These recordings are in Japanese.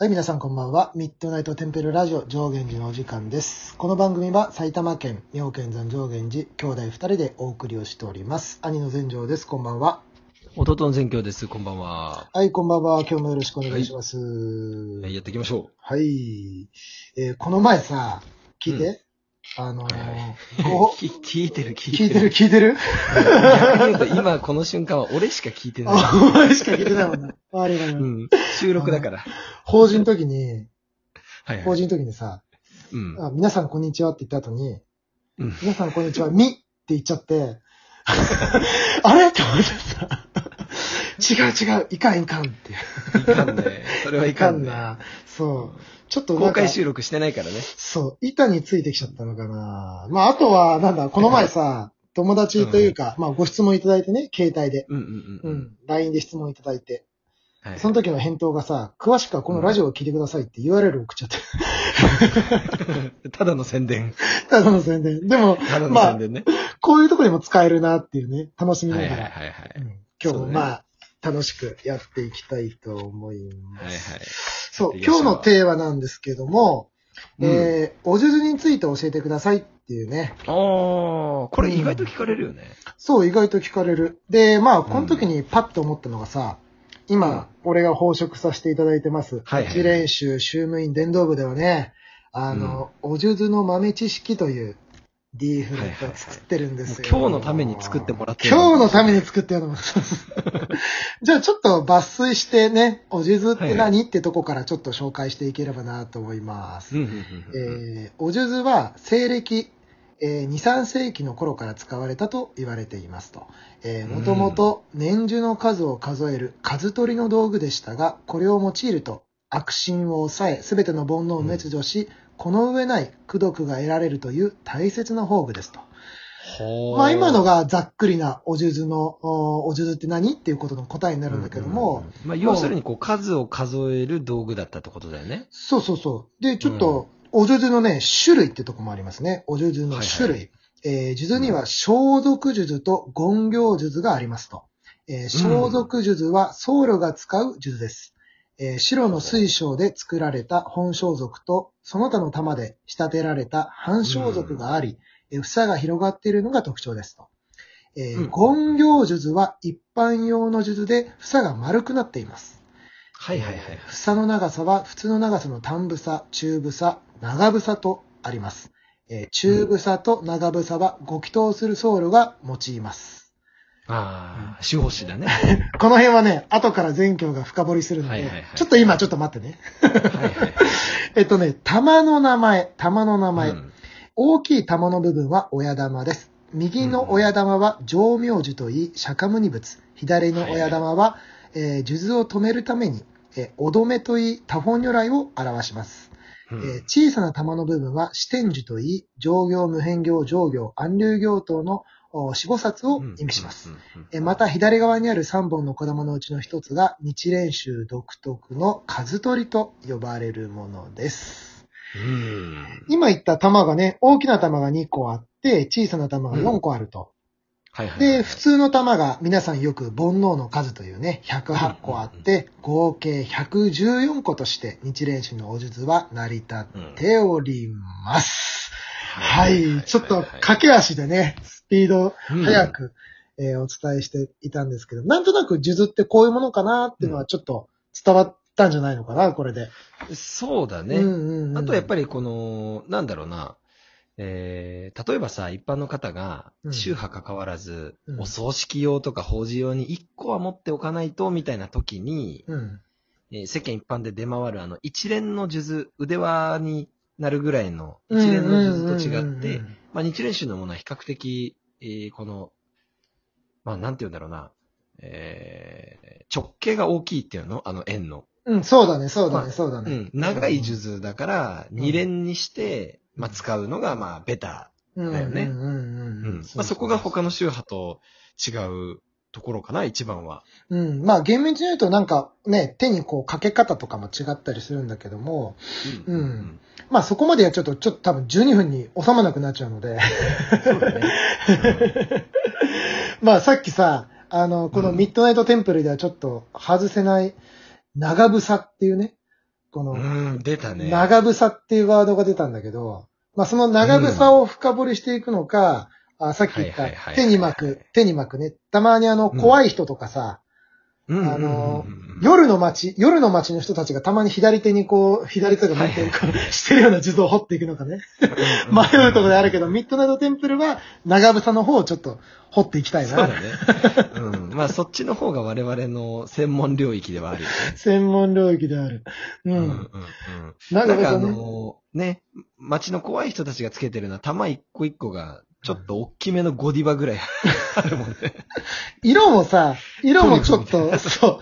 はい、皆さんこんばんは。ミッドナイトテンペルラジオ上限寺のお時間です。この番組は埼玉県妙見山上限寺兄弟二人でお送りをしております。兄の全城です。こんばんは。弟の全教です。こんばんは。はい、こんばんは。今日もよろしくお願いします。はい、やっていきましょはい。えーこの前さ、聞いて、あのーはいごう。聞聞いてる、聞聞いてる聞いてる？逆に言うと今この瞬間は俺しか聞いてない。あ、お前しか聞いてないもんな。あれがね、うん。収録だから。法事の時に、はいはい。法事の時にさ、うん。あ皆さんこんにちはって言った後に、うん皆さんこんにちは、みって言っちゃって、あれ？って思ってさ、違う違う、いかんいかんって。いかんね。それはいかんね。な。そう。ちょっと公開収録してないからね。そう、板についてきちゃったのかな。まあ、あとは、なんだ、この前さ、友達というか、まあ、ご質問いただいてね、携帯で。うんうんううん。ん。LINE で質問いただいて。はい。その時の返答がさ、詳しくはこのラジオを聞いてくださいって URL 送っちゃって。ただの宣伝。ただの宣伝。でも、ただのまあ宣伝ね。こういうとこにも使えるなっていうね、楽しみはないがら。はいはいはい。うん今日まあ、楽しくやっていきたいと思いまはいはい。す。そう、今日のテーマなんですけども、うんえー、おじゅずについて教えてくださいっていうね。ああ、これ意外と聞かれるよね。そう、意外と聞かれる。で、まあ、この時にパッと思ったのがさ、今、俺が奉職させていただいてます。はいはい一練習、宗務員伝道部ではね、あの、おじゅずの豆知識という D フレットを作ってるんですよ。今日のために作ってもらってる今日のために作ってるの。じゃあちょっと抜粋してね、おじゅずって何、ってとこからちょっと紹介していければなと思います。えーおじゅずは西暦、えー2、3世紀の頃から使われたと言われていますと。もともと年中の数を数える数取りの道具でしたが、これを用いると悪心を抑え、すべての煩悩を滅除し、この上ない功徳が得られるという大切な宝具ですと。まあ今のがざっくりなおじゅずの、おおじゅずって何っていうことの答えになるんだけども、うんうんうんまあ、要するにこう数を数える道具だったってことだよね。そうそうそう。で、ちょっと、おじゅずのね、種類ってとこもありますね。おじゅずの種類。はいはえー、数珠には消毒数珠と言行数珠がありますと。えー、消毒数珠は僧侶が使う数珠です。えー、白の水晶で作られた本装束と、その他の玉で仕立てられた半装束があり、えー房が広がっているのが特徴ですと。えー、言行数珠は一般用の数珠で房が丸くなっています。はいはいはい。房の長さは普通の長さの短房、中房、長房とあります。えー中房と長房はご祈祷する僧侶が用います。ああ、守護士だね。この辺はね、後から全教が深掘りするので、はいはいはいちょっと今ちょっと待ってね。はいはい。えっとね、玉の名前、玉の名前。うん大きい玉の部分は親玉です。右の親玉は上明樹といい、釈迦無二仏。左の親玉は、えー数珠を止めるために、えー、おどめといい、多本如来を表します。うんえー小さな玉の部分は四天樹といい、上行、無変行、上行、安流行等のお四五冊を意味します。。また左側にある三本の小玉のうちの一つが日蓮宗独特の数取りと呼ばれるものです。うん。今言った玉がね、大きな玉が2個あって、小さな玉が4個あると。はいはい。で、普通の玉が皆さんよく煩悩の数というね、108個あって、合計114個として日蓮宗のお術は成り立っております。はい。ちょっと駆け足でね、スピード早く、えーお伝えしていたんですけど、なんとなく数珠ってこういうものかなっていうのはちょっと伝わったんじゃないのかな、これで。そうだね。うんうんうんあとやっぱりこの、なんだろうな、えー、例えばさ、一般の方がうん、宗派関わらず、うん。お葬式用とか法事用に一個は持っておかないと、みたいな時に、うん。えー世間一般で出回るあの、一連の数珠、腕輪になるぐらいの一一連の数珠と違って、まあ日蓮宗のものは比較的、えーこの、まあなんて言うんだろうな、えー直径が大きいっていうの？あの円の。うん、そうだね、そうだね、まあそうだね。うん。長い数珠だから、二連にして、まあ使うのが、まあベタ。うんだよねうんうんうん。まあそこが他の宗派と違うところかな、一番は。うん。まあ、厳密に言うとなんかね、手にこうかけ方とかも違ったりするんだけども、うんまあそこまでやっちゃうとちょっと多分12分に収まなくなっちゃうので、そうだね。まあさっきさ、あの、このミッドナイトテンプルではちょっと外せない長房っていうね、この、うん、出たね。長房っていうワードが出たんだけど、まあその長房を深掘りしていくのか、あさっき言った手に巻く、手に巻くね。たまにあの、うん怖い人とかさ、うん、あの夜の街、夜の街の人たちがたまに左手にこう、左手が向いてる、こうしてるような地図を掘っていくのかね。迷うところであるけど、ミッドナイトテンプルは長房の方をちょっっと掘っていきたいな。そうだね。うん。まあ、そっちの方が我々の専門領域ではあるよね。専門領域である。う。うんうんうん。長なんかあ。のね、街の怖い人たちがつけてるのは玉一個一個が、ちょっと大きめのゴディバぐらいあるもんね。色もさ、色もちょっと、そう。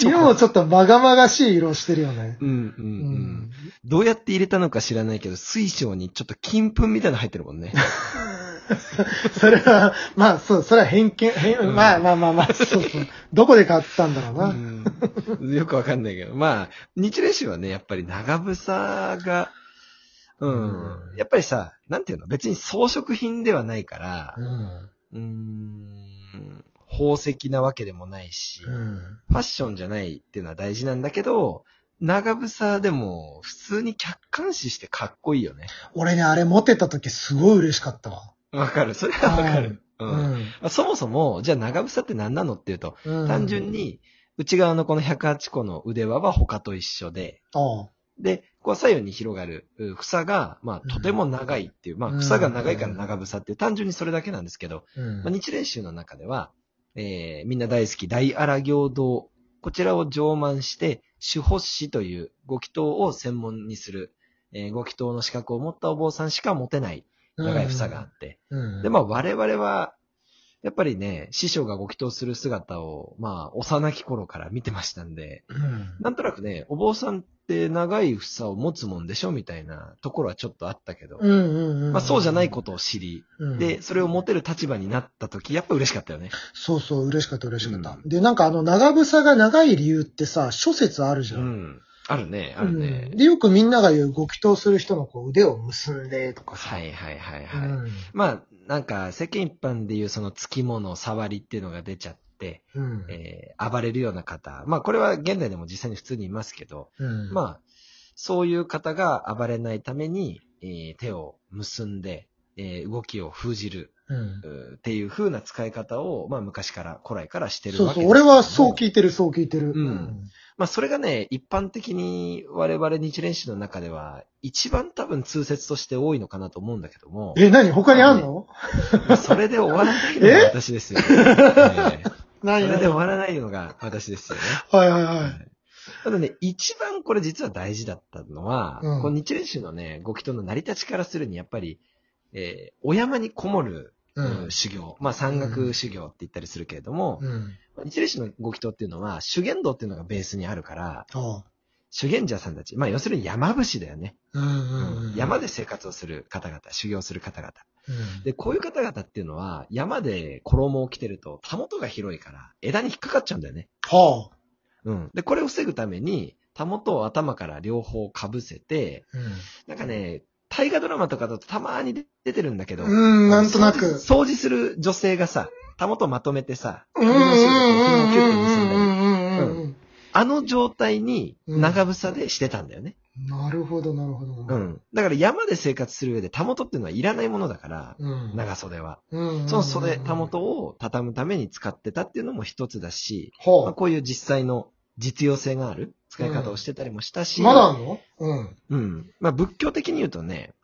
色もちょっとまがまがしい色してるよね。うんうんう。うんどうやって入れたのか知らないけど、水晶にちょっと金粉みたいなの入ってるもんね。それは、まあそう、それは偏見、偏うんまあまあまあまあ、そうそう。どこで買ったんだろうな。うんよくわかんないけど。まあ、日蓮宗はね、やっぱり長房が、うん。うんやっぱりさ、なんていうの？別に装飾品ではないから、うん。ん、宝石なわけでもないし、フうん。ァッションじゃないっていうのは大事なんだけど、長房でも普通に客観視してかっこいいよね。俺ね、あれ持ってた時すごい嬉しかったわ。わかる。それはわかる。う。うんん。まあそもそも、じゃあ長房って何なのっていうと、うん単純。に、内側のこの108個の腕輪は他と一緒で。で、こう左右に広がるう房が、まあ、とても長いっていう、まあ、うん。房が長いから長房っていう、単純にそれだけなんですけど、うん。まあ、日蓮宗の中では、えー、みんな大好き大荒行堂、こちらを上満して、主発師というご祈祷を専門にする、えーご祈祷の資格を持ったお坊さんしか持てない長い房があって、うん。で、まあ我々は、やっぱりね、師匠がご祈祷する姿を、まあ幼き頃から見てましたんで、うん。なんとなくね、お坊さんって長い房を持つもんでしょみたいなところはちょっとあったけど。まあそうじゃないことを知り、うんで、それを持てる立場になった時、やっぱ嬉しかったよね。そうそう、嬉しかった嬉しかった。うで、なんかあの、長房が長い理由ってさ、諸説あるじゃ。うんん。あるね、あるねうん。で、よくみんなが言うご祈祷する人のこう腕を結んでとかさ。はいはいはいはい。うん。まあ、なんか世間一般でいうその付き物、触りっていうのが出ちゃって、うん。えー暴れるような方。まあこれは現代でも実際に普通にいますけど、うん。まあ、そういう方が暴れないために、えー手を結んで、えー動きを封じる、うん。っていう風な使い方を、まあ昔から、古来からしてるそうそう、わけですけども俺はそう聞いてる、そう聞いてる。うんまあそれがね、一般的に我々日蓮宗の中では、一番多分通説として多いのかなと思うんだけども、え、何？他にあんの？まあそれで終わらないのがえ？私ですよ、ね。え えそ何れで終わらないのが私ですよね。はいはいはい。ただね、一番これ実は大事だったのは、うんこの日蓮宗のね、ご祈祷の成り立ちからするに、やっぱり、えーお山にこもる、うん。修行、まあ山岳修行って言ったりするけれども、うん。日蓮宗のご祈祷っていうのは、修験道っていうのがベースにあるから、あ修験者さんたち、まあ要するに山伏だよね。うんうんうん。山で生活をする方々、修行する方々。うん。で、こういう方々っていうのは、山で衣を着てると、たもとが広いから、枝に引っかかっちゃうんだよね。はあ。うん。で、これを防ぐために、たもとを頭から両方被せて、うん。なんかね、大河ドラマとかだとたまに出てるんだけど、うん、なんとなく。掃除掃除する女性がさ、たもとをまとめてさ、うんをあの状態にうん長房でしてたんだよね。うん。なるほど、なるほど。うん。だから山で生活する上でたもとっていうのはいらないものだから、うん。長袖は。うん。その袖、たもとを畳むために使ってたっていうのも一つだし、まあ、ほこういう実際の実用性がある使い方をしてたりもしたし、う。まだあんの？うん。うん。まあ仏教的に言うとね、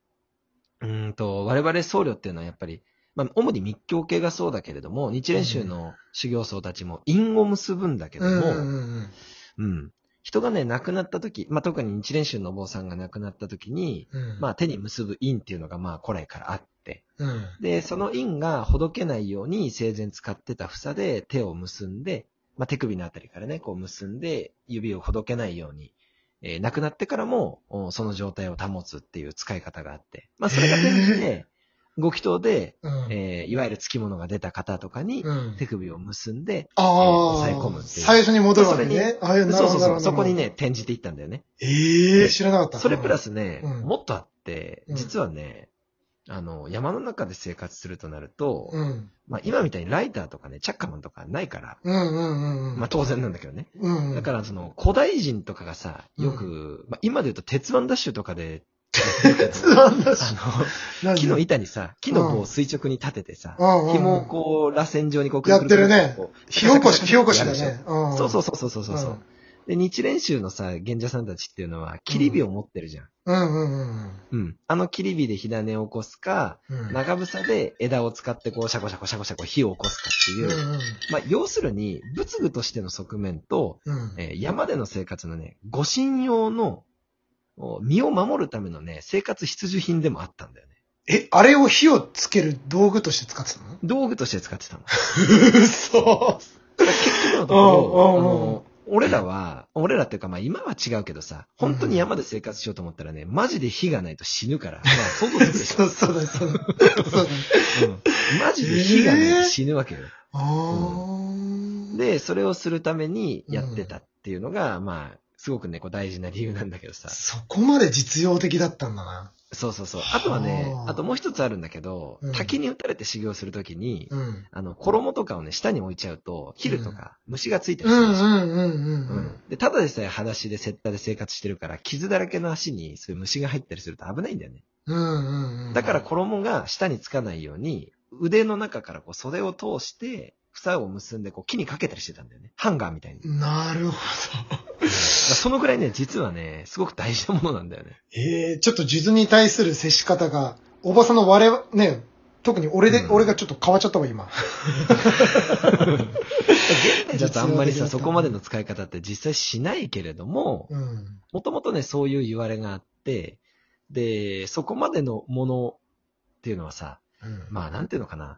うーんと、我々僧侶っていうのはやっぱり、まあ主に密教系がそうだけれども、日蓮宗の修行僧たちも因を結ぶんだけども、うんうんうんうん。人がね、亡くなった時、まあ特に日蓮宗のお坊さんが亡くなった時に、うん。まあ手に結ぶ因っていうのがまあ古来からあって、うん。で、その因がほどけないように生前使ってた房で手を結んで、まあ手首のあたりからね、こう結んで指をほどけないように、えー亡くなってからもおその状態を保つっていう使い方があって、まあそれが転じて、ご祈祷で、うん。えーいわゆる付き物が出た方とかにうん。手首を結んで、ああ。抑え込むっていう最初に戻るわけね。あなるほどそうそうそう、そこにね、転じていったんだよね。ええ知らなかった。それプラスね、うんもっとあって、うん実はね、あの、山の中で生活するとなると、うん。まあ今みたいにライターとかね、チャッカマンとかないから、うんうんうんうん。まあ当然なんだけどね。うんうん。だからその古代人とかがさ、よく、まあ今で言うと鉄腕ダッシュとかで。あの、木の板にさ、木の棒を垂直に立ててさ、紐をこう、螺旋状にこう、やってるねこう火起こし、火起こしだね。うん。そうそうそうそうそうそう。で、日蓮宗のさ、賢者さんたちっていうのは、切り火を持ってるじゃん。うんうんうんうん。あの切り火で火種を起こすか、うん。長房で枝を使ってこう、シャコシャコシャコシャコ火を起こすかっていうまあ、要するに、仏具としての側面と、うん。えー山での生活のね、護身用の、お身を守るためのね、生活必需品でもあったんだよね。え、あれを火をつける道具として使ってたの？道具として使ってたの。嘘。結局のところ、俺らは、俺らっていうかまあ今は違うけどさ、本当に山で生活しようと思ったらね、マジで火がないと死ぬから、まあ想像つくでしょ。そうそうだ、そうだ。そうだ。うんマジで火がないと死ぬわけよ。あー。で、それをするためにやってたっていうのが、まあ、すごくね、こう大事な理由なんだけどさ。そこまで実用的だったんだな。そうそうそう。あとはねは、ああともう一つあるんだけど、うん滝に打たれて修行するときに、うん。あの、衣とかをね、下に置いちゃうと、ヒルとか虫がついたうんうりするでしょんうんうんううんん。で、ただでさえ裸足でセッターで生活してるから、傷だらけの足にそういう虫が入ったりすると危ないんだよね。うんうんうん。だから衣が下につかないように、腕の中からこう袖を通して、房を結んでこう木にかけたりしてたんだよね。ハンガーみたいに。なるほら そのぐらいね、実はね、すごく大事なものなんだよね。ど。ええちょっと数珠に対する接し方が、おばさんの我々、ね、特に俺で、うん俺がちょっと変わっちゃったわ、今。現代だとあんまりさ、そこまでの使い方って実際しないけれども、うん。もともとね、そういう言われがあって、で、そこまでのものっていうのはさ、うんまあなんていうのかな。